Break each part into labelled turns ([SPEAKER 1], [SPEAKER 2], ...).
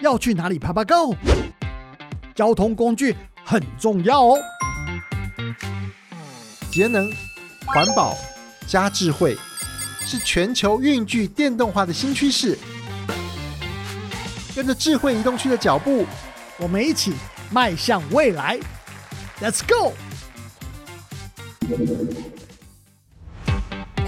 [SPEAKER 1] 要去哪里爬爬 Go？交通工具很重要哦。
[SPEAKER 2] 节能、环保加智慧，是全球运具电动化的新趋势。跟着智慧移动区的脚步，
[SPEAKER 1] 我们一起迈向未来。Let's go！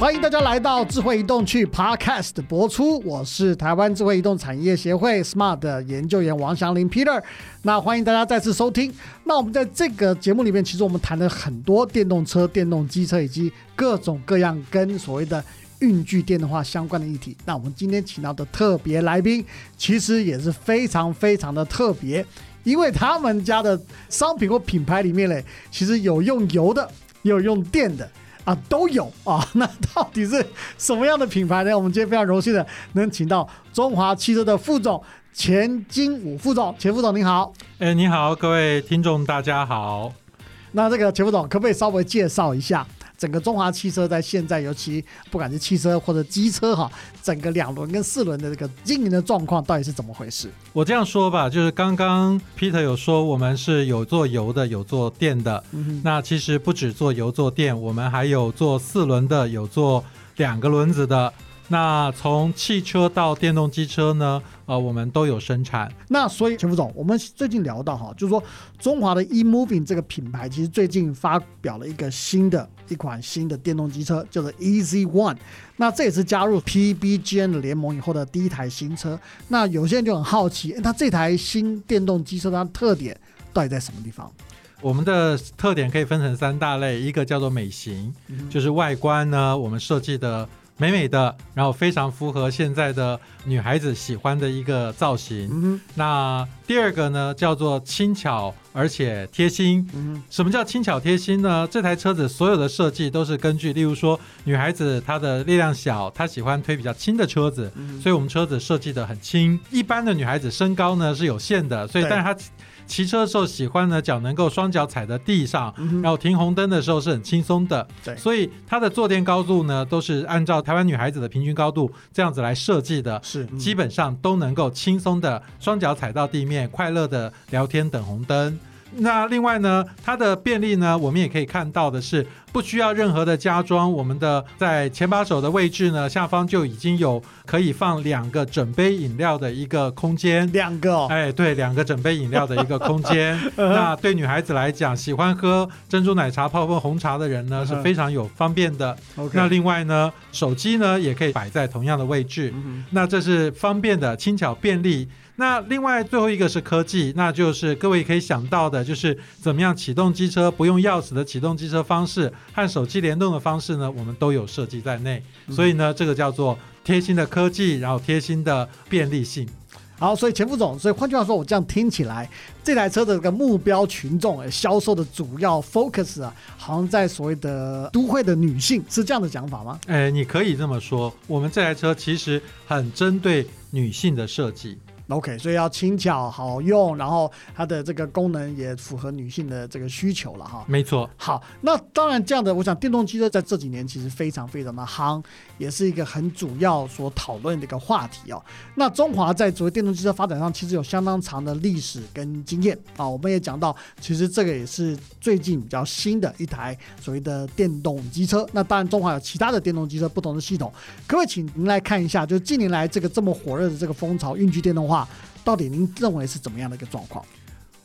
[SPEAKER 1] 欢迎大家来到智慧移动去 Podcast 播出，我是台湾智慧移动产业协会 Smart 的研究员王祥林 Peter。那欢迎大家再次收听。那我们在这个节目里面，其实我们谈了很多电动车、电动机车以及各种各样跟所谓的运具电动化相关的议题。那我们今天请到的特别来宾，其实也是非常非常的特别，因为他们家的商品或品牌里面嘞，其实有用油的，也有用电的。啊，都有啊！那到底是什么样的品牌呢？我们今天非常荣幸的能请到中华汽车的副总钱金武副总，钱副总您好。
[SPEAKER 3] 哎，你好，各位听众大家好。
[SPEAKER 1] 那这个钱副总可不可以稍微介绍一下？整个中华汽车在现在，尤其不管是汽车或者机车哈，整个两轮跟四轮的这个经营的状况到底是怎么回事？
[SPEAKER 3] 我这样说吧，就是刚刚 Peter 有说我们是有做油的，有做电的。那其实不止做油做电，我们还有做四轮的，有做两个轮子的。那从汽车到电动机车呢？呃，我们都有生产。
[SPEAKER 1] 那所以钱副总，我们最近聊到哈，就是说中华的 eMoving 这个品牌，其实最近发表了一个新的一款新的电动机车，叫做 Easy One。那这也是加入 PBGN 的联盟以后的第一台新车。那有些人就很好奇，它这台新电动机车它的特点到底在什么地方？
[SPEAKER 3] 我们的特点可以分成三大类，一个叫做美型，就是外观呢，我们设计的。美美的，然后非常符合现在的女孩子喜欢的一个造型。那第二个呢，叫做轻巧而且贴心。什么叫轻巧贴心呢？这台车子所有的设计都是根据，例如说女孩子她的力量小，她喜欢推比较轻的车子，所以我们车子设计的很轻。一般的女孩子身高呢是有限的，所以但是她。骑车的时候喜欢呢，脚能够双脚踩在地上，然后停红灯的时候是很轻松的。
[SPEAKER 1] 对，
[SPEAKER 3] 所以它的坐垫高度呢，都是按照台湾女孩子的平均高度这样子来设计的。
[SPEAKER 1] 是，
[SPEAKER 3] 基本上都能够轻松的双脚踩到地面，快乐的聊天等红灯。那另外呢，它的便利呢，我们也可以看到的是。不需要任何的加装，我们的在前把手的位置呢，下方就已经有可以放两个整杯饮料的一个空间。
[SPEAKER 1] 两个，
[SPEAKER 3] 哎，对，两个整杯饮料的一个空间。那对女孩子来讲，喜欢喝珍珠奶茶、泡泡红茶的人呢，是非常有方便的。那另外呢，手机呢也可以摆在同样的位置。那这是方便的、轻巧便利。那另外最后一个是科技，那就是各位可以想到的，就是怎么样启动机车不用钥匙的启动机车方式。和手机联动的方式呢，我们都有设计在内，所以呢，这个叫做贴心的科技，然后贴心的便利性。
[SPEAKER 1] 好，所以钱副总，所以换句话说，我这样听起来，这台车的这个目标群众，销售的主要 focus 啊，好像在所谓的都会的女性，是这样的讲法吗？
[SPEAKER 3] 哎，你可以这么说，我们这台车其实很针对女性的设计。
[SPEAKER 1] OK，所以要轻巧好用，然后它的这个功能也符合女性的这个需求了哈。
[SPEAKER 3] 没错。
[SPEAKER 1] 好，那当然这样的，我想电动机车在这几年其实非常非常的夯，也是一个很主要所讨论的一个话题哦。那中华在作为电动机车发展上其实有相当长的历史跟经验啊。我们也讲到，其实这个也是最近比较新的一台所谓的电动机车。那当然中华有其他的电动机车不同的系统，可不可以请您来看一下，就是近年来这个这么火热的这个风潮，运具电动化。到底您认为是怎么样的一个状况？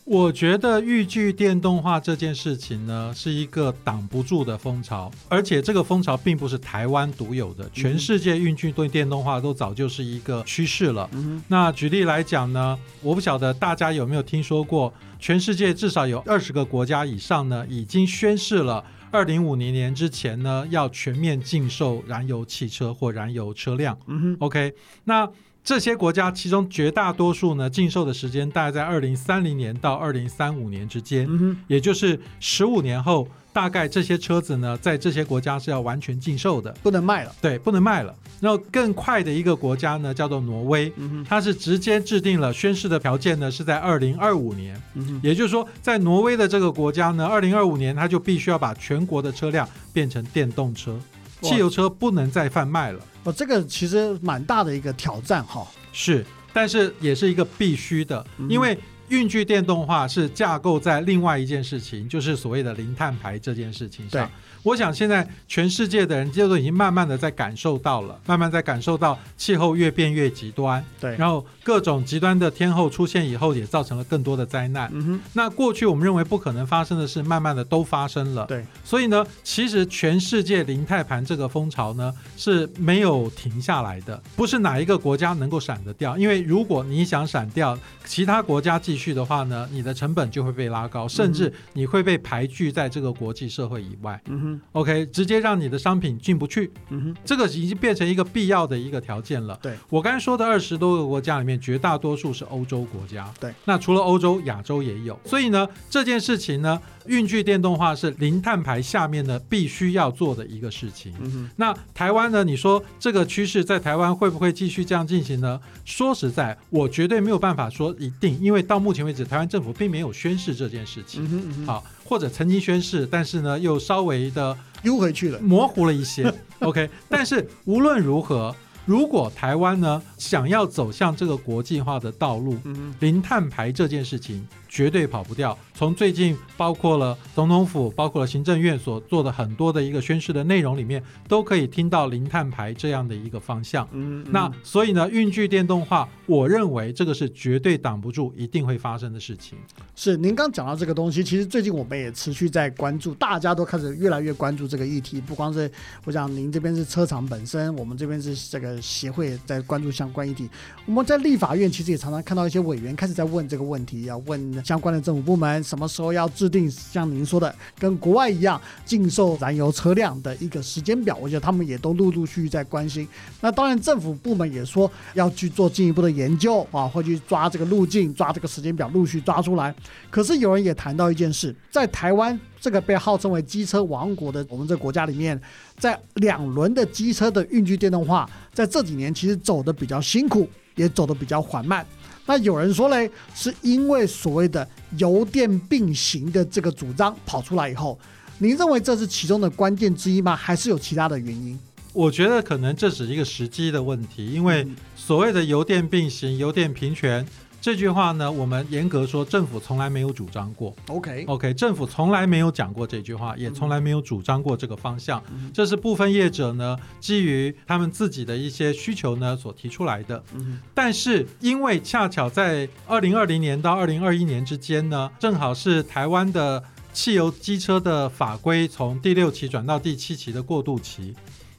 [SPEAKER 3] 我觉得豫剧电动化这件事情呢，是一个挡不住的风潮，而且这个风潮并不是台湾独有的，全世界运具对电动化都早就是一个趋势了。那举例来讲呢，我不晓得大家有没有听说过，全世界至少有二十个国家以上呢，已经宣誓了，二零五零年之前呢，要全面禁售燃油汽车或燃油车辆。嗯哼，OK，那。这些国家其中绝大多数呢，禁售的时间大概在二零三零年到二零三五年之间，也就是十五年后，大概这些车子呢，在这些国家是要完全禁售的，
[SPEAKER 1] 不能卖了。
[SPEAKER 3] 对，不能卖了。然后更快的一个国家呢，叫做挪威，它是直接制定了宣誓的条件呢，是在二零二五年。也就是说，在挪威的这个国家呢，二零二五年它就必须要把全国的车辆变成电动车，汽油车不能再贩卖了。
[SPEAKER 1] 哦，这个其实蛮大的一个挑战哈。
[SPEAKER 3] 是，但是也是一个必须的，
[SPEAKER 1] 嗯
[SPEAKER 3] 因为运具电动化是架构在另外一件事情，就是所谓的零碳排这件事情上
[SPEAKER 1] 对。
[SPEAKER 3] 我想现在全世界的人就都已经慢慢的在感受到了，慢慢在感受到气候越变越极端，
[SPEAKER 1] 对，
[SPEAKER 3] 然后各种极端的天候出现以后，也造成了更多的灾难。
[SPEAKER 1] 嗯哼，
[SPEAKER 3] 那过去我们认为不可能发生的事，慢慢的都发生了。
[SPEAKER 1] 对，
[SPEAKER 3] 所以呢，其实全世界零碳盘这个风潮呢是没有停下来的，不是哪一个国家能够闪得掉。因为如果你想闪掉，其他国家继续的话呢，你的成本就会被拉高，甚至你会被排拒在这个国际社会以外。
[SPEAKER 1] 嗯哼，
[SPEAKER 3] OK，直接让你的商品进不去，
[SPEAKER 1] 嗯哼，
[SPEAKER 3] 这个已经变成一个必要的一个条件了。
[SPEAKER 1] 对
[SPEAKER 3] 我刚才说的二十多个国家里面，绝大多数是欧洲国家。
[SPEAKER 1] 对，
[SPEAKER 3] 那除了欧洲，亚洲也有。所以呢，这件事情呢，运具电动化是零碳排下面呢必须要做的一个事情。
[SPEAKER 1] 嗯哼，
[SPEAKER 3] 那台湾呢？你说这个趋势在台湾会不会继续这样进行呢？说实在，我绝对没有办法说一定，因为到目前为止，台湾政府并没有宣示这件事情。
[SPEAKER 1] 嗯哼，嗯哼，
[SPEAKER 3] 好，或者曾经宣誓，但是呢，又稍微的
[SPEAKER 1] 悠回去了。
[SPEAKER 3] 模糊了一些。OK，但是无论如何，如果台湾呢想要走向这个国际化的道路，
[SPEAKER 1] 嗯，
[SPEAKER 3] 零碳排这件事情绝对跑不掉。从最近包括了总统府、包括了行政院所做的很多的一个宣示的内容里面，都可以听到零碳排这样的一个方向。
[SPEAKER 1] 嗯哼，
[SPEAKER 3] 那所以呢，运具电动化，我认为这个是绝对挡不住，一定会发生的事情。
[SPEAKER 1] 是您刚讲到这个东西，其实最近我们也持续在关注，大家都开始越来越关注这个议题。不光是我想您这边是车厂本身，我们这边是这个协会在关注相关议题。我们在立法院其实也常常看到一些委员开始在问这个问题，要问相关的政府部门什么时候要制定像您说的跟国外一样禁售燃油车辆的一个时间表。我觉得他们也都陆陆续续在关心。那当然，政府部门也说要去做进一步的研究啊，会去抓这个路径，抓这个时间表，陆续抓出来。可是有人也谈到一件事，在台湾这个被号称为机车王国的我们这个国家里面，在两轮的机车的运具电动化，在这几年其实走的比较辛苦，也走得比较缓慢。那有人说嘞，是因为所谓的油电并行的这个主张跑出来以后，您认为这是其中的关键之一吗？还是有其他的原因？
[SPEAKER 3] 我觉得可能这只是一个时机的问题，因为
[SPEAKER 1] 嗯
[SPEAKER 3] 所谓的油电并行、油电平权这句话呢，我们严格说，政府从来没有主张过。OK，OK，政府从来没有讲过这句话，也从来没有主张过这个方向。
[SPEAKER 1] 嗯
[SPEAKER 3] 这是部分业者呢基于他们自己的一些需求呢所提出来的。
[SPEAKER 1] 嗯
[SPEAKER 3] 但是因为恰巧在二零二零年到二零二一年之间呢，正好是台湾的汽油机车的法规从第六期转到第七期的过渡期。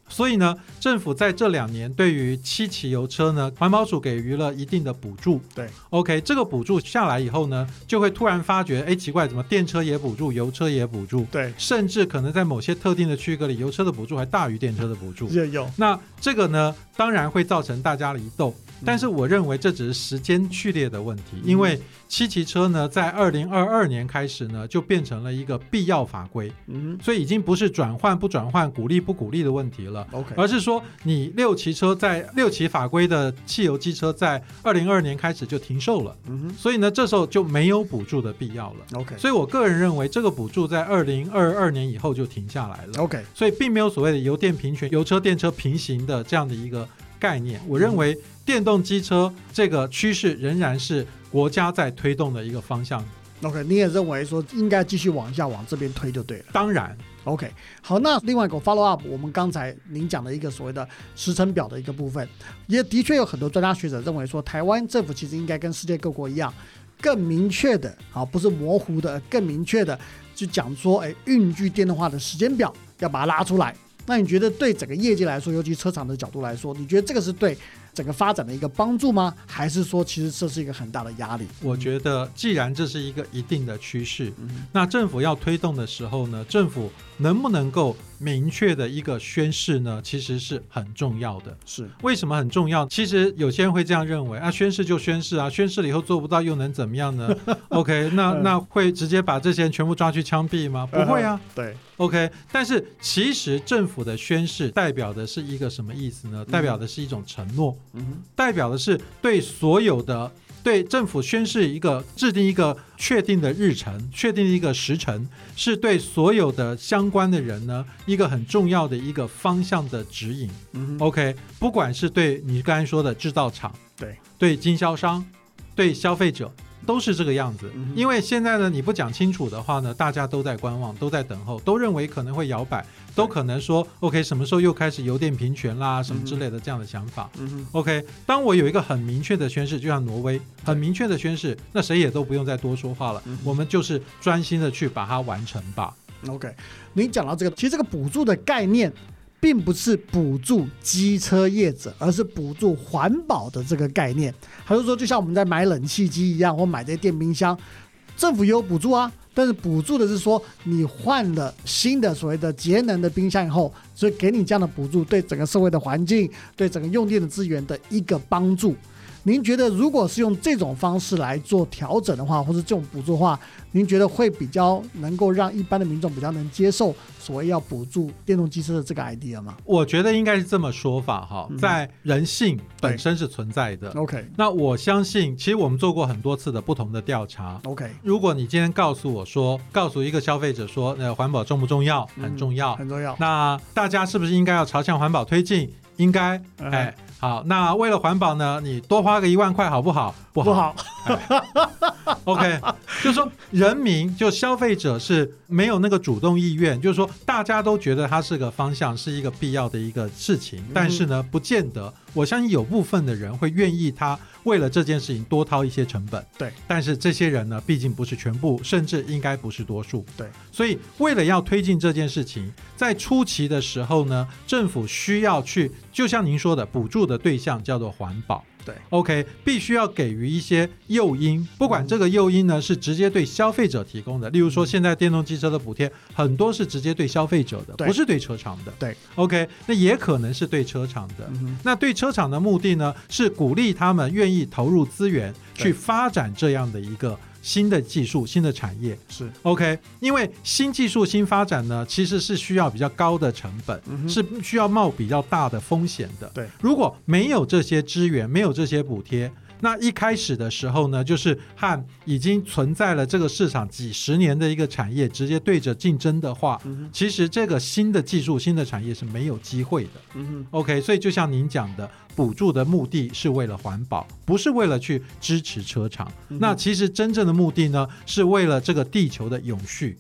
[SPEAKER 3] 所以呢，政府在这两年对于七期油车呢，环保署给予了一定的补助。
[SPEAKER 1] 对
[SPEAKER 3] ，OK，这个补助下来以后呢，就会突然发觉，哎，奇怪，怎么电车也补助，油车也补助，
[SPEAKER 1] 对，
[SPEAKER 3] 甚至可能在某些特定的区隔里，油车的补助还大于电车的补助。
[SPEAKER 1] 也有，
[SPEAKER 3] 那这个呢，当然会造成大家的疑窦，但是我认为这只是时间序列的问题，因为七骑车呢，在二零二二年开始呢，就变成了一个必要法规，
[SPEAKER 1] 嗯
[SPEAKER 3] 所以已经不是转换不转换、鼓励不鼓励的问题了。
[SPEAKER 1] ，OK，
[SPEAKER 3] 而是说，你六骑车在六骑法规的汽油机车在二零二二年开始就停售了，
[SPEAKER 1] 嗯
[SPEAKER 3] 所以呢，这时候就没有补助的必要了。
[SPEAKER 1] ，OK，
[SPEAKER 3] 所以我个人认为，这个补助在二零二二年以后就停下来了。
[SPEAKER 1] OK，
[SPEAKER 3] 所以并没有所谓的油电平权、油车电车平行的这样的一个概念。我认为电动机车这个趋势仍然是国家在推动的一个方向。
[SPEAKER 1] OK，你也认为说应该继续往下往这边推就对了。
[SPEAKER 3] 当然
[SPEAKER 1] ，OK，好，那另外一个 follow up，我们刚才您讲的一个所谓的时程表的一个部分，也的确有很多专家学者认为说，台湾政府其实应该跟世界各国一样，更明确的，啊，不是模糊的，更明确的，就讲说，哎，运具电动化的时间表要把它拉出来。那你觉得对整个业界来说，尤其车厂的角度来说，你觉得这个是对整个发展的一个帮助吗？还是说其实这是一个很大的压力？
[SPEAKER 3] 我觉得既然这是一个一定的趋势，
[SPEAKER 1] 嗯
[SPEAKER 3] 那政府要推动的时候呢，政府能不能够明确的一个宣誓呢，其实是很重要的。
[SPEAKER 1] 是，
[SPEAKER 3] 为什么很重要？其实有些人会这样认为啊，宣誓就宣誓啊，宣誓了以后做不到又能怎么样呢？OK，那
[SPEAKER 1] 嗯
[SPEAKER 3] 那会直接把这些人全部抓去枪毙吗？不会啊。
[SPEAKER 1] 对
[SPEAKER 3] ，OK，但是其实政府的宣誓代表的是一个什么意思呢？代表的是一种承诺，
[SPEAKER 1] 嗯，
[SPEAKER 3] 代表的是对所有的对政府宣示一个制定一个确定的日程，确定一个时程，是对所有的相关的人呢一个很重要的一个方向的指引。
[SPEAKER 1] 嗯
[SPEAKER 3] OK，不管是对你刚才说的制造厂，
[SPEAKER 1] 对
[SPEAKER 3] 对经销商，对消费者。都是这个样子。因为现在呢，你不讲清楚的话呢，大家都在观望，都在等候，都认为可能会摇摆，都可能说 OK，什么时候又开始油电平权啦，什么之类的这样的想法。OK，当我有一个很明确的宣誓，就像挪威很明确的宣誓，那谁也都不用再多说话了，我们就是专心的去把它完成吧。
[SPEAKER 1] OK，您讲到这个，其实这个补助的概念，并不是补助机车业者，而是补助环保的这个概念。还是说，就像我们在买冷气机一样，或买这些电冰箱，政府也有补助啊，但是补助的是说你换了新的所谓的节能的冰箱以后，所以给你这样的补助，对整个社会的环境、对整个用电的资源的一个帮助。您觉得，如果是用这种方式来做调整的话，或者这种补助的话，您觉得会比较能够让一般的民众比较能接受所谓要补助电动机车的这个 idea 吗
[SPEAKER 3] 我觉得应该是这么说法哈
[SPEAKER 1] 嗯，
[SPEAKER 3] 在人性本身是存在的。
[SPEAKER 1] ？OK
[SPEAKER 3] 那我相信，其实我们做过很多次的不同的调查。
[SPEAKER 1] OK，
[SPEAKER 3] 如果你今天告诉我说，告诉一个消费者说，呃环保重不重要？
[SPEAKER 1] 嗯
[SPEAKER 3] 很重要。
[SPEAKER 1] 很重要。
[SPEAKER 3] 那大家是不是应该要朝向环保推进？应该，
[SPEAKER 1] 嗯
[SPEAKER 3] 哎，好。那为了环保呢，你多花个一万块好不好？不
[SPEAKER 1] 不
[SPEAKER 3] 好。
[SPEAKER 1] 好，
[SPEAKER 3] OK，就是说人民就消费者是没有那个主动意愿，就是说大家都觉得它是个方向，是一个必要的一个事情，但是呢，不见得。我相信有部分的人会愿意他为了这件事情多掏一些成本，
[SPEAKER 1] 对。
[SPEAKER 3] 但是这些人呢，毕竟不是全部，甚至应该不是多数，
[SPEAKER 1] 对。
[SPEAKER 3] 所以为了要推进这件事情，在初期的时候呢，政府需要去，就像您说的，补助的对象叫做环保。
[SPEAKER 1] 对
[SPEAKER 3] ，OK，必须要给予一些诱因，不管这个诱因呢是直接对消费者提供的，例如说现在电动汽车的补贴很多是直接对消费者的，不是对车厂的。
[SPEAKER 1] 对
[SPEAKER 3] ，OK，那也可能是对车厂的。
[SPEAKER 1] 嗯
[SPEAKER 3] 那对车厂的目的呢，是鼓励他们愿意投入资源去发展这样的一个新的技术、新的产业。
[SPEAKER 1] 是
[SPEAKER 3] OK，因为新技术新发展呢，其实是需要比较高的成本，
[SPEAKER 1] 嗯
[SPEAKER 3] 是需要冒比较大的风险的。
[SPEAKER 1] 对，
[SPEAKER 3] 如果没有这些资源，没有这些补贴。那一开始的时候呢，就是和已经存在了这个市场几十年的一个产业直接对着竞争的话，
[SPEAKER 1] 嗯
[SPEAKER 3] 其实这个新的技术、新的产业是没有机会的。
[SPEAKER 1] 嗯
[SPEAKER 3] OK，所以就像您讲的，补助的目的是为了环保，不是为了去支持车厂。
[SPEAKER 1] 嗯
[SPEAKER 3] 那其实真正的目的呢，是为了这个地球的永续。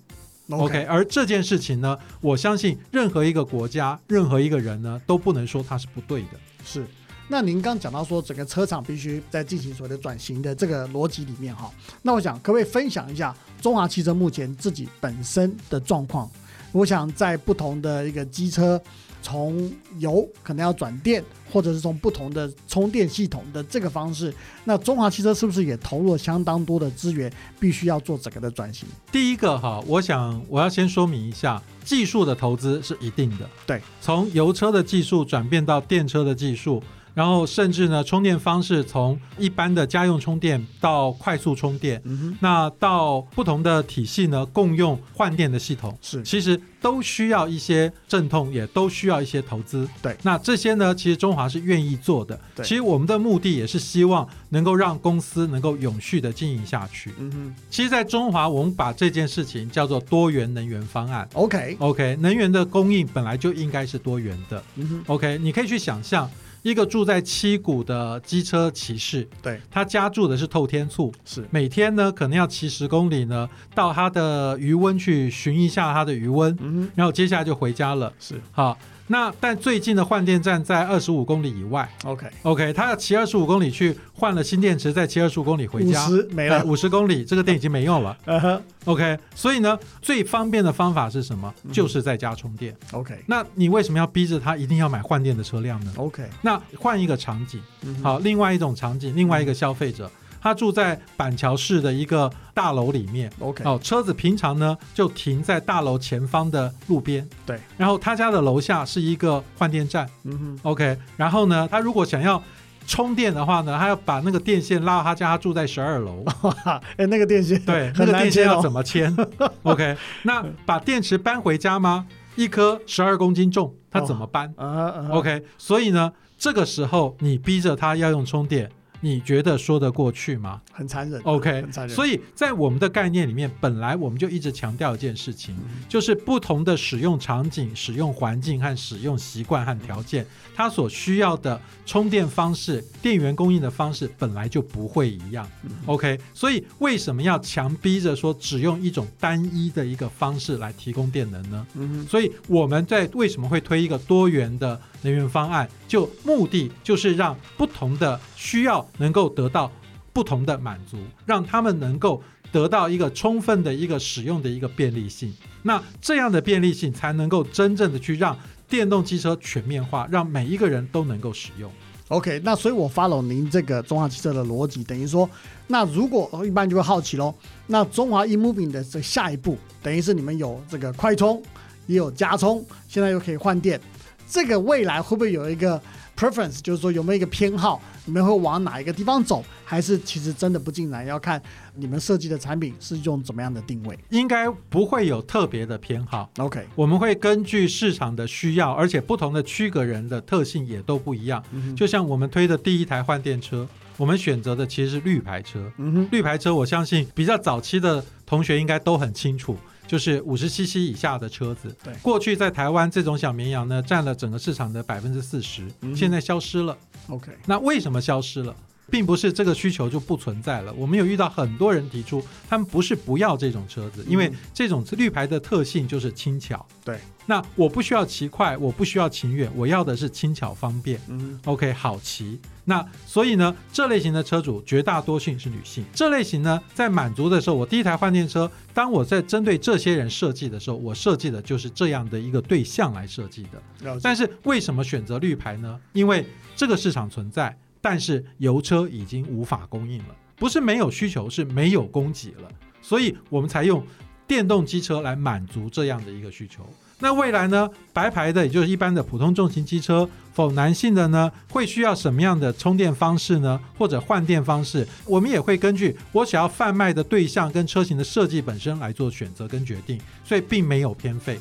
[SPEAKER 3] OK，而这件事情呢，我相信任何一个国家、任何一个人呢，都不能说它是不对的。
[SPEAKER 1] 是。那您刚讲到说，整个车厂必须在进行所谓的转型的这个逻辑里面哈，那我想可不可以分享一下中华汽车目前自己本身的状况？我想在不同的一个机车，从油可能要转电，或者是从不同的充电系统的这个方式，那中华汽车是不是也投入了相当多的资源，必须要做整个的转型？
[SPEAKER 3] 第一个哈，我想我要先说明一下，技术的投资是一定的。
[SPEAKER 1] 对，
[SPEAKER 3] 从油车的技术转变到电车的技术，然后甚至呢，充电方式从一般的家用充电到快速充电，
[SPEAKER 1] 嗯，
[SPEAKER 3] 那到不同的体系呢，共用换电的系统。
[SPEAKER 1] 是
[SPEAKER 3] 其实都需要一些阵痛，也都需要一些投资。
[SPEAKER 1] 对
[SPEAKER 3] 那这些呢，其实中华是愿意做的。
[SPEAKER 1] 对
[SPEAKER 3] 其实我们的目的也是希望能够让公司能够永续的经营下去。
[SPEAKER 1] 嗯哼
[SPEAKER 3] 其实，在中华，我们把这件事情叫做多元能源方案。，OK，OK，能源的供应本来就应该是多元的。
[SPEAKER 1] 嗯哼
[SPEAKER 3] ，OK，你可以去想象一个住在七股的机车骑士，
[SPEAKER 1] 对，
[SPEAKER 3] 他家住的是透天厝，
[SPEAKER 1] 是。
[SPEAKER 3] 每天呢可能要骑十公里呢，到他的余温去寻一下他的余温，
[SPEAKER 1] 嗯，
[SPEAKER 3] 然后接下来就回家了。
[SPEAKER 1] 是。
[SPEAKER 3] 好，那但最近的换电站在二十五公里以外。OK，OK，他要骑二十五公里去换了新电池，再骑二十五公里回
[SPEAKER 1] 五
[SPEAKER 3] 家，
[SPEAKER 1] 十没了，
[SPEAKER 3] 五十公里，这个电已经没用了。
[SPEAKER 1] 呃呵
[SPEAKER 3] OK，所以呢，最方便的方法是什么？
[SPEAKER 1] 嗯
[SPEAKER 3] 就是在家充电。
[SPEAKER 1] ，OK，
[SPEAKER 3] 那你为什么要逼着他一定要买换电的车辆呢
[SPEAKER 1] ？OK，
[SPEAKER 3] 那换一个场景，
[SPEAKER 1] 嗯
[SPEAKER 3] 好，另外一种场景，另外一个消费者，他住在板桥市的一个大楼里面。
[SPEAKER 1] ，OK，
[SPEAKER 3] 哦，车子平常呢就停在大楼前方的路边，
[SPEAKER 1] 对，然
[SPEAKER 3] 然后他家的楼下是一个换电站。
[SPEAKER 1] 嗯哼
[SPEAKER 3] ，，OK，然后呢，他如果想要充电的话呢，他要把那个电线拉到他家，他住在十二楼，
[SPEAKER 1] 哇，哎，那个电线
[SPEAKER 3] 对，那个电线要怎么牵？OK，那把电池搬回家吗？一颗十二公斤重，他怎么搬？
[SPEAKER 1] 啊啊。
[SPEAKER 3] OK，所以呢，这个时候你逼着他要用充电，你觉得说得过去吗
[SPEAKER 1] 很残忍。
[SPEAKER 3] ？OK，
[SPEAKER 1] 很残忍。
[SPEAKER 3] 所以在我们的概念里面，本来我们就一直强调一件事情，就是不同的使用场景、使用环境和使用习惯和条件，它所需要的充电方式、电源供应的方式本来就不会一样。OK，所以为什么要强逼着说只用一种单一的一个方式来提供电能呢？
[SPEAKER 1] 嗯，
[SPEAKER 3] 所以我们在为什么会推一个多元的能源方案，就目的就是让不同的需要能够得到不同的满足，让他们能够得到一个充分的一个使用的一个便利性。那这样的便利性才能够真正的去让电动汽车全面化，让每一个人都能够使用。
[SPEAKER 1] OK，那所以我 follow 您这个中华汽车的逻辑，等于说，那如果一般就会好奇喽，那中华 eMoving 的这下一步，等于是你们有这个快充，也有加充，现在又可以换电，这个未来会不会有一个 preference，就是说有没有一个偏好，你们会往哪一个地方走，还是其实真的不尽然，要看你们设计的产品是用怎么样的定位
[SPEAKER 3] 应该不会有特别的偏好。
[SPEAKER 1] ？OK，
[SPEAKER 3] 我们会根据市场的需要，而且不同的区隔人的特性也都不一样。
[SPEAKER 1] 嗯，
[SPEAKER 3] 就像我们推的第一台换电车，我们选择的其实是绿牌车。绿牌车，我相信比较早期的同学应该都很清楚，就是五十 CC 以下的车子。
[SPEAKER 1] 对
[SPEAKER 3] 过去在台湾这种小绵羊呢，占了整个市场的百分之四十
[SPEAKER 1] 嗯，
[SPEAKER 3] 现在消失了。
[SPEAKER 1] OK，
[SPEAKER 3] 那为什么消失了？并不是这个需求就不存在了。我们有遇到很多人提出，他们不是不要这种车子，因为
[SPEAKER 1] 嗯
[SPEAKER 3] 这种绿牌的特性就是轻巧。
[SPEAKER 1] 对，
[SPEAKER 3] 那我不需要骑快，我不需要骑远，我要的是轻巧方便。
[SPEAKER 1] 嗯
[SPEAKER 3] ，OK，好骑。那所以呢，这类型的车主绝大多数是女性。这类型呢，在满足的时候，我第一台换电车，当我在针对这些人设计的时候，我设计的就是这样的一个对象来设计的。但是为什么选择绿牌呢？因为这个市场存在，但是油车已经无法供应了，不是没有需求，是没有供给了，所以我们才用电动机车来满足这样的一个需求。那未来呢？白牌的，也就是一般的普通重型机车，否男性的呢，会需要什么样的充电方式呢？或者换电方式？我们也会根据我想要贩卖的对象跟车型的设计本身来做选择跟决定，所以并没有偏废。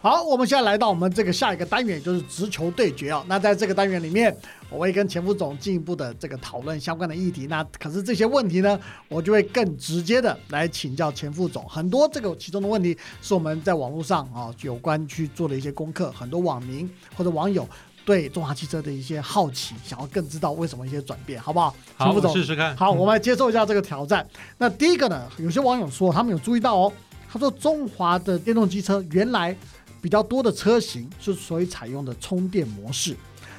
[SPEAKER 1] 好，我们现在来到我们这个下一个单元，就是直球对决啊。那在这个单元里面，我会跟前副总进一步的这个讨论相关的议题。那可是这些问题呢，我就会更直接的来请教前副总。很多这个其中的问题是我们在网络上啊有关去做的一些功课，很多网民或者网友对中华汽车的一些好奇，想要更知道为什么一些转变，好不好？
[SPEAKER 3] 好，
[SPEAKER 1] 前副总
[SPEAKER 3] 试试看。
[SPEAKER 1] 好，
[SPEAKER 3] 嗯
[SPEAKER 1] 我们来接受一下这个挑战。那第一个呢，有些网友说他们有注意到哦，他说中华的电动机车原来比较多的车型是所以采用的充电模式，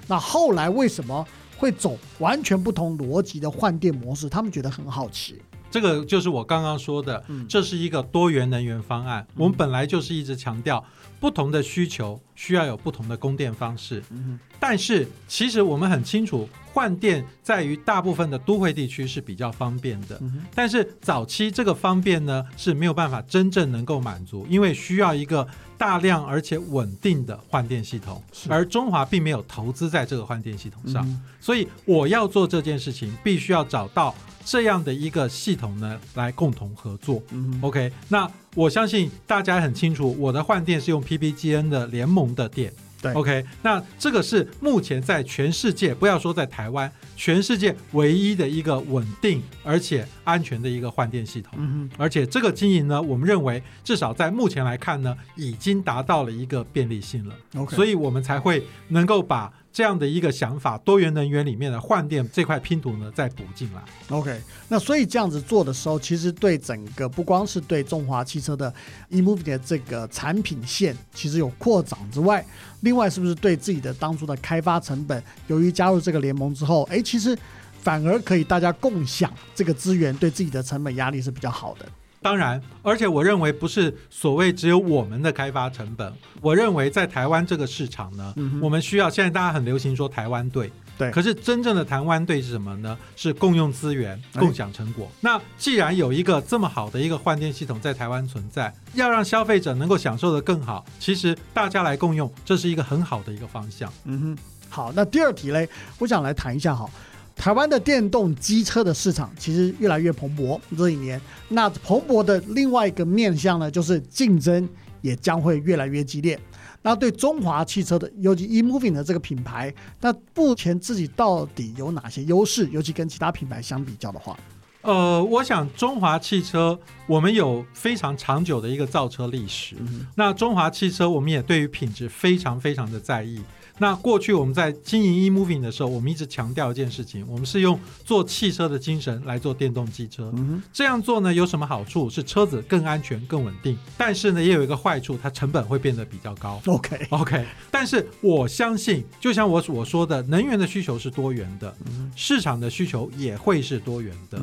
[SPEAKER 1] 那后来为什么会走完全不同逻辑的换电模式？他们觉得很好奇。
[SPEAKER 3] 这个就是我刚刚说的，
[SPEAKER 1] 嗯
[SPEAKER 3] 这是一个多元能源方案。我们本来就是一直强调，不同的需求需要有不同的供电方式。
[SPEAKER 1] 嗯
[SPEAKER 3] 但是其实我们很清楚，换电在于大部分的都会地区是比较方便的。
[SPEAKER 1] 嗯
[SPEAKER 3] 但是早期这个方便呢是没有办法真正能够满足，因为需要一个大量而且稳定的换电系统，
[SPEAKER 1] 是
[SPEAKER 3] 而中华并没有投资在这个换电系统上。
[SPEAKER 1] 嗯
[SPEAKER 3] 所以我要做这件事情，必须要找到这样的一个系统呢，来共同合作。
[SPEAKER 1] 嗯
[SPEAKER 3] OK，那我相信大家很清楚，我的换电是用 PPGN 的联盟的店。
[SPEAKER 1] 对
[SPEAKER 3] ，OK，那这个是目前在全世界，不要说在台湾，全世界唯一的一个稳定而且安全的一个换电系统。
[SPEAKER 1] 嗯
[SPEAKER 3] 而且这个经营呢，我们认为至少在目前来看呢，已经达到了一个便利性了。
[SPEAKER 1] ，OK，
[SPEAKER 3] 所以我们才会能够把这样的一个想法，多元能源里面的换电这块拼图呢，再补进来。
[SPEAKER 1] OK，那所以这样子做的时候，其实对整个不光是对中华汽车的 eMove 的这个产品线，其实有扩展之外，另外是不是对自己的当初的开发成本，由于加入这个联盟之后，哎，其实反而可以大家共享这个资源，对自己的成本压力是比较好的。
[SPEAKER 3] 当然，而且我认为不是所谓只有我们的开发成本，我认为在台湾这个市场呢，
[SPEAKER 1] 嗯
[SPEAKER 3] 我们需要现在大家很流行说台湾队，
[SPEAKER 1] 对
[SPEAKER 3] 可是真正的台湾队是什么呢？是共用资源、
[SPEAKER 1] 哎
[SPEAKER 3] 共享成果。那既然有一个这么好的一个换电系统在台湾存在，要让消费者能够享受的更好，其实大家来共用，这是一个很好的一个方向。
[SPEAKER 1] 嗯哼，好，那第二题嘞，我想来谈一下哈。台湾的电动机车的市场其实越来越蓬勃，这一年，那蓬勃的另外一个面向呢，就是竞争也将会越来越激烈。那对中华汽车的，尤其 eMoving 的这个品牌，那目前自己到底有哪些优势？尤其跟其他品牌相比较的话，
[SPEAKER 3] 呃，我想中华汽车我们有非常长久的一个造车历史。那中华汽车我们也对于品质非常非常的在意。那过去我们在经营 eMoving 的时候，我们一直强调一件事情，我们是用做汽车的精神来做电动机车。这样做呢有什么好处？是车子更安全、更稳定。但是呢，也有一个坏处，它成本会变得比较高。
[SPEAKER 1] OK
[SPEAKER 3] OK，但是我相信，就像我所说的，能源的需求是多元的，市场的需求也会是多元的。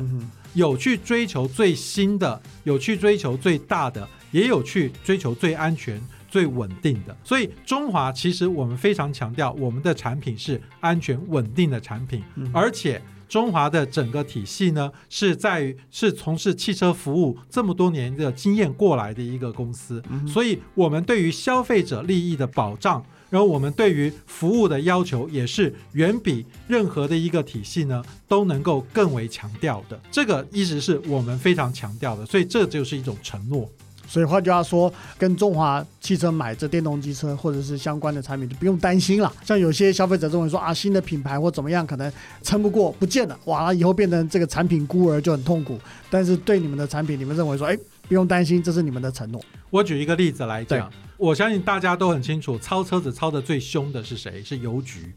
[SPEAKER 3] 有去追求最新的，有去追求最大的，也有去追求最安全。最稳定的，所以中华其实我们非常强调，我们的产品是安全稳定的产品，而且中华的整个体系呢，是在于是从事汽车服务这么多年的经验过来的一个公司，所以我们对于消费者利益的保障，然后我们对于服务的要求也是远比任何的一个体系呢都能够更为强调的，这个一直是我们非常强调的，所以这就是一种承诺。
[SPEAKER 1] 所以换句话说，跟中华汽车买这电动机车或者是相关的产品就不用担心了。像有些消费者认为说啊，新的品牌或怎么样可能撑不过，不见了，哇，以后变成这个产品孤儿就很痛苦。但是对你们的产品，你们认为说，哎，不用担心，这是你们的承诺。
[SPEAKER 3] 我举一个例子来讲，我相信大家都很清楚，超车子超的最凶的是谁？是邮局。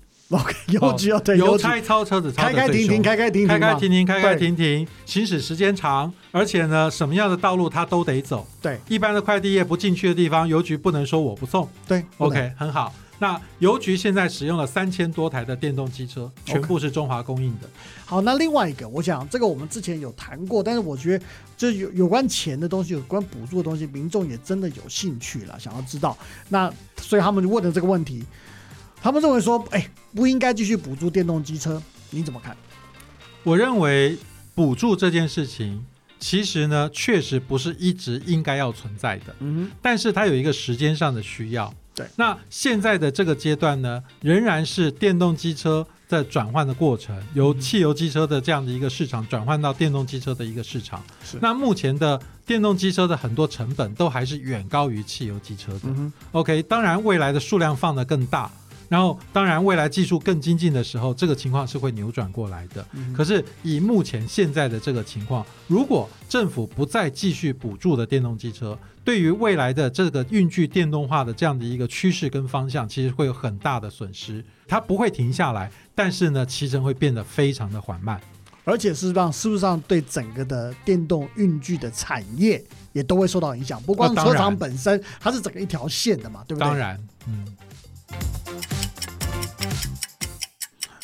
[SPEAKER 1] 邮局要对
[SPEAKER 3] 邮差超车子，
[SPEAKER 1] 开开停停，开开停停，
[SPEAKER 3] 开开停停，开开停停，行驶时间长，而且呢，什么样的道路他都得走。
[SPEAKER 1] 对，
[SPEAKER 3] 一般的快递业不进去的地方，邮局不能说我不送。
[SPEAKER 1] 对
[SPEAKER 3] ，OK，很好。那邮局现在使用了三千多台的电动机车，全部是中华供应的。
[SPEAKER 1] 好，那另外一个，我想这个我们之前有谈过，但是我觉得这有有关钱的东西，有关补助的东西，民众也真的有兴趣了，想要知道。那所以他们就问了这个问题。他们认为说，哎，不应该继续补助电动机车，你怎么看？
[SPEAKER 3] 我认为补助这件事情，其实呢，确实不是一直应该要存在的。嗯，但是它有一个时间上的需要。
[SPEAKER 1] 对，
[SPEAKER 3] 那现在的这个阶段呢，仍然是电动机车在转换的过程，由汽油机车的这样的一个市场转换到电动机车的一个市场。
[SPEAKER 1] 是，
[SPEAKER 3] 那目前的电动机车的很多成本都还是远高于汽油机车的。OK，当然未来的数量放得更大。然后，当然，未来技术更精进的时候，这个情况是会扭转过来的。可是，以目前现在的这个情况，如果政府不再继续补助的电动机车，对于未来的这个运具电动化的这样的一个趋势跟方向，其实会有很大的损失。它不会停下来，但是呢，骑乘会变得非常的缓慢，
[SPEAKER 1] 而且事实上，事实上对整个的电动运具的产业也都会受到影响。不光车厂本身，它是整个一条线的嘛，对不对？
[SPEAKER 3] 当然，嗯。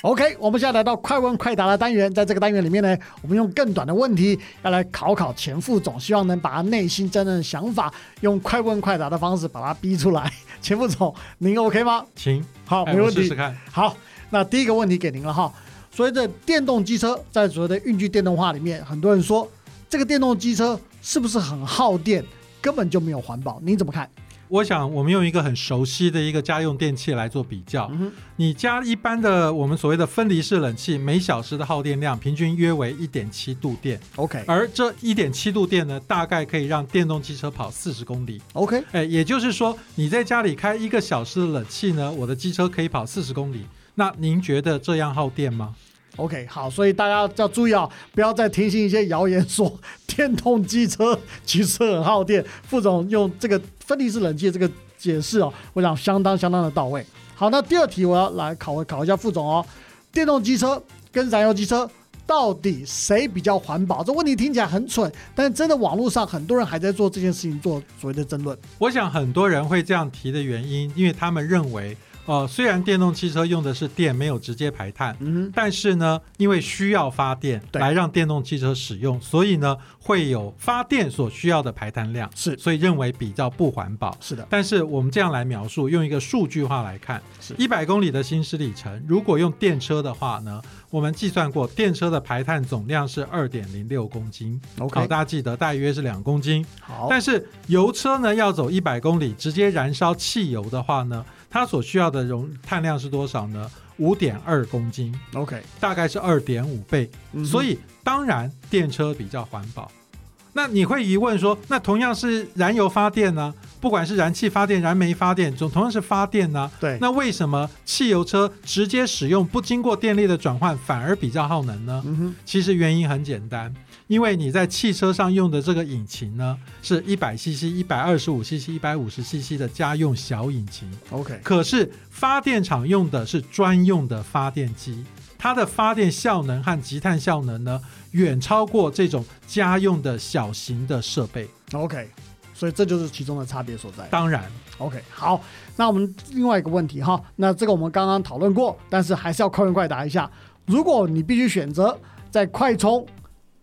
[SPEAKER 1] OK，我们现在来到快问快答的单元，在这个单元里面呢，我们用更短的问题要来考考钱副总，希望能把他内心真正的想法用快问快答的方式把它逼出来。钱副总，您 OK 吗？
[SPEAKER 3] 行，
[SPEAKER 1] 好，没问题。
[SPEAKER 3] 试试看。
[SPEAKER 1] 好，那第一个问题给您了哈。所以，这电动机车，在所谓的运具电动化里面，很多人说这个电动机车是不是很耗电，根本就没有环保？您怎么看？
[SPEAKER 3] 我想，我们用一个很熟悉的一个家用电器来做比较。你家一般的我们所谓的分离式冷气，每小时的耗电量平均约为一点七度电。
[SPEAKER 1] OK，
[SPEAKER 3] 而这一点七度电呢，大概可以让电动汽车跑四十公里。
[SPEAKER 1] OK，
[SPEAKER 3] 哎，也就是说，你在家里开一个小时的冷气呢，我的机车可以跑四十公里。那您觉得这样耗电吗
[SPEAKER 1] ？OK，好，所以大家要注意啊，不要再听信一些谣言说电动机车其实很耗电。副总用这个分离式冷气这个解释哦，我想相当相当的到位。好，那第二题我要来考考一下副总哦，电动机车跟燃油机车到底谁比较环保？这问题听起来很蠢，但真的网络上很多人还在做这件事情，做所谓的争论。
[SPEAKER 3] 我想很多人会这样提的原因，因为他们认为。哦，虽然电动汽车用的是电，没有直接排碳，嗯，但是呢，因为需要发电来让电动汽车使用，所以呢，会有发电所需要的排碳量，
[SPEAKER 1] 是，
[SPEAKER 3] 所以认为比较不环保。
[SPEAKER 1] 是的，
[SPEAKER 3] 但是我们这样来描述，用一个数据化来看，
[SPEAKER 1] 是
[SPEAKER 3] 一百公里的行驶里程，如果用电车的话呢，我们计算过，电车的排碳总量是二点零六公斤。
[SPEAKER 1] OK，
[SPEAKER 3] 好，大家记得大约是两公斤。
[SPEAKER 1] 好，
[SPEAKER 3] 但是油车呢，要走一百公里，直接燃烧汽油的话呢？它所需要的容碳量是多少呢？五点二公斤
[SPEAKER 1] ，OK，
[SPEAKER 3] 大概是二点五倍。所以当然电车比较环保。那你会疑问说，那同样是燃油发电呢？不管是燃气发电、燃煤发电，总同样是发电呢？
[SPEAKER 1] 对，
[SPEAKER 3] 那为什么汽油车直接使用不经过电力的转换反而比较耗能呢？其实原因很简单，因为你在汽车上用的这个引擎呢，是一百 CC、一百二十五 CC、一百五十 CC 的家用小引擎
[SPEAKER 1] ，OK，
[SPEAKER 3] 可是发电厂用的是专用的发电机，它的发电效能和积碳效能呢，远超过这种家用的小型的设备。
[SPEAKER 1] OK，所以这就是其中的差别所在。
[SPEAKER 3] 当然
[SPEAKER 1] ，OK，好，那我们另外一个问题哈，那这个我们刚刚讨论过，但是还是要快问快答一下。如果你必须选择在快充、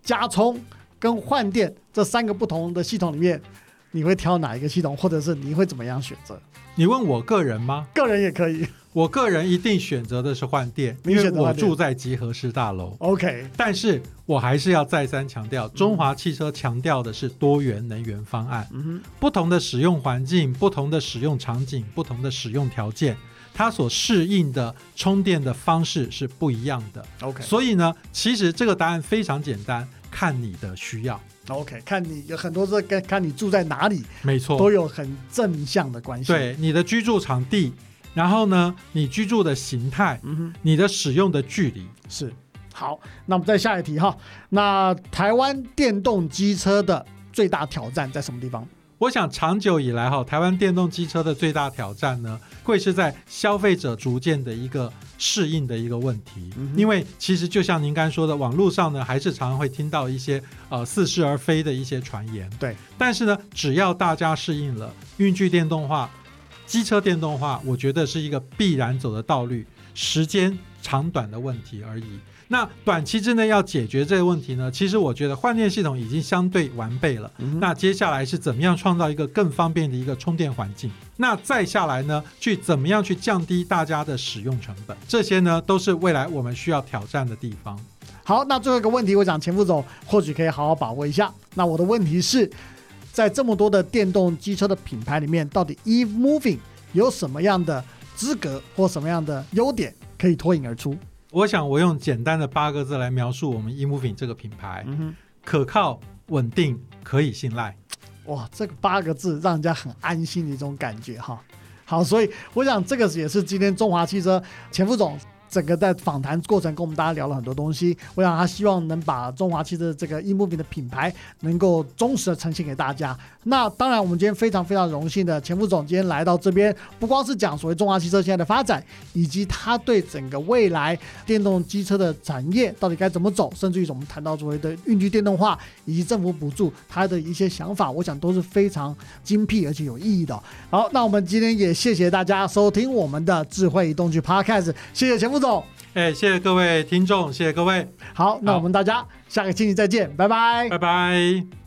[SPEAKER 1] 加充跟换电这三个不同的系统里面，你会挑哪一个系统，或者是你会怎么样选择？
[SPEAKER 3] 你问我个人吗？
[SPEAKER 1] 个人也可以。
[SPEAKER 3] 我个人一定选择的是换电，因为我住在集合式大楼。
[SPEAKER 1] OK，
[SPEAKER 3] 但是我还是要再三强调，中华汽车强调的是多元能源方案。
[SPEAKER 1] 嗯
[SPEAKER 3] 不同的使用环境、不同的使用场景、不同的使用条件，它所适应的充电的方式是不一样的。
[SPEAKER 1] ，OK
[SPEAKER 3] 所以呢，其实这个答案非常简单，看你的需要。
[SPEAKER 1] OK，看你有很多是跟看你住在哪里
[SPEAKER 3] 没错，
[SPEAKER 1] 都有很正向的关系。，
[SPEAKER 3] 对你的居住场地，然后呢，你居住的形态，
[SPEAKER 1] 嗯哼。
[SPEAKER 3] 你的使用的距离。
[SPEAKER 1] 是，好，那我们再下一题哈。那台湾电动机车的最大挑战在什么地方？
[SPEAKER 3] 我想长久以来哈，台湾电动机车的最大挑战呢，会是在消费者逐渐的一个适应的一个问题。
[SPEAKER 1] 嗯
[SPEAKER 3] 因为其实就像您刚才说的，网络上呢还是常常会听到一些呃似是而非的一些传言。
[SPEAKER 1] 对，
[SPEAKER 3] 但是呢，只要大家适应了运具电动化、机车电动化，我觉得是一个必然走的道路，时间长短的问题而已。那短期之内要解决这个问题呢，其实我觉得换电系统已经相对完备了。
[SPEAKER 1] 嗯
[SPEAKER 3] 那接下来是怎么样创造一个更方便的一个充电环境？那再下来呢，去怎么样去降低大家的使用成本？这些呢，都是未来我们需要挑战的地方。
[SPEAKER 1] 好，那最后一个问题，我想钱副总或许可以好好把握一下。那我的问题是，在这么多的电动机车的品牌里面，到底 Eve Moving 有什么样的资格或什么样的优点可以脱颖而出？
[SPEAKER 3] 我想我用简单的八个字来描述我们 eMoving 这个品牌：
[SPEAKER 1] 嗯，
[SPEAKER 3] 可靠、稳定、可以信赖。
[SPEAKER 1] 哇，这个八个字让人家很安心的一种感觉哈。好，所以我想这个也是今天中华汽车前副总整个在访谈过程跟我们大家聊了很多东西。我想他希望能把中华汽车这个 eMoving 的品牌能够忠实的呈现给大家。那当然，我们今天非常非常荣幸的前副总今天来到这边，不光是讲所谓中华汽车现在的发展，以及他对整个未来电动机车的产业到底该怎么走，甚至于我们谈到所谓的运具电动化以及政府补助，他的一些想法，我想都是非常精辟而且有意义的。好，那我们今天也谢谢大家收听我们的智慧移动区 Podcast，谢谢钱副总总。
[SPEAKER 3] 哎，谢谢各位听众，谢谢各位，
[SPEAKER 1] 好，那我们大家下个星期再见，拜拜
[SPEAKER 3] 拜拜。